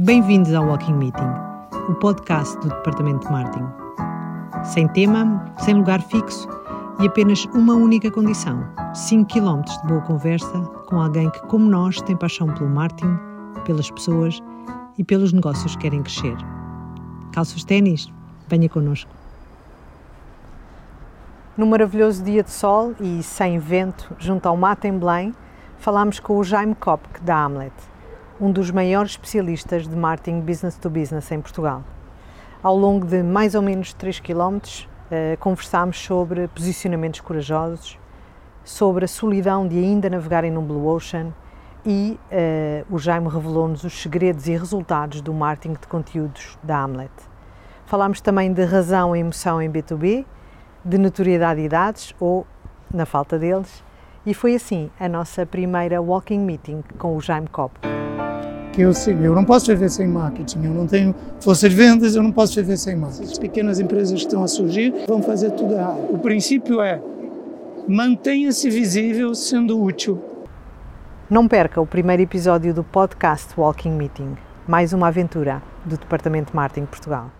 Bem-vindos ao Walking Meeting, o podcast do Departamento de Marketing. Sem tema, sem lugar fixo e apenas uma única condição: 5 km de boa conversa com alguém que, como nós, tem paixão pelo marketing, pelas pessoas e pelos negócios que querem crescer. Calça os ténis? Venha connosco. No maravilhoso dia de sol e sem vento, junto ao mato em Belém, falámos com o Jaime Kopk, da Hamlet um dos maiores especialistas de marketing business to business em Portugal. Ao longo de mais ou menos 3 km, conversámos sobre posicionamentos corajosos, sobre a solidão de ainda navegarem no Blue Ocean e uh, o Jaime revelou-nos os segredos e resultados do marketing de conteúdos da Hamlet. Falámos também de razão e emoção em B2B, de notoriedade e dados, ou na falta deles, e foi assim a nossa primeira walking meeting com o Jaime Cobb que eu, eu não posso viver sem marketing, eu não tenho força de vendas, eu não posso viver sem marketing. As pequenas empresas que estão a surgir vão fazer tudo errado. O princípio é mantenha-se visível sendo útil. Não perca o primeiro episódio do podcast Walking Meeting, mais uma aventura do Departamento de Marketing Portugal.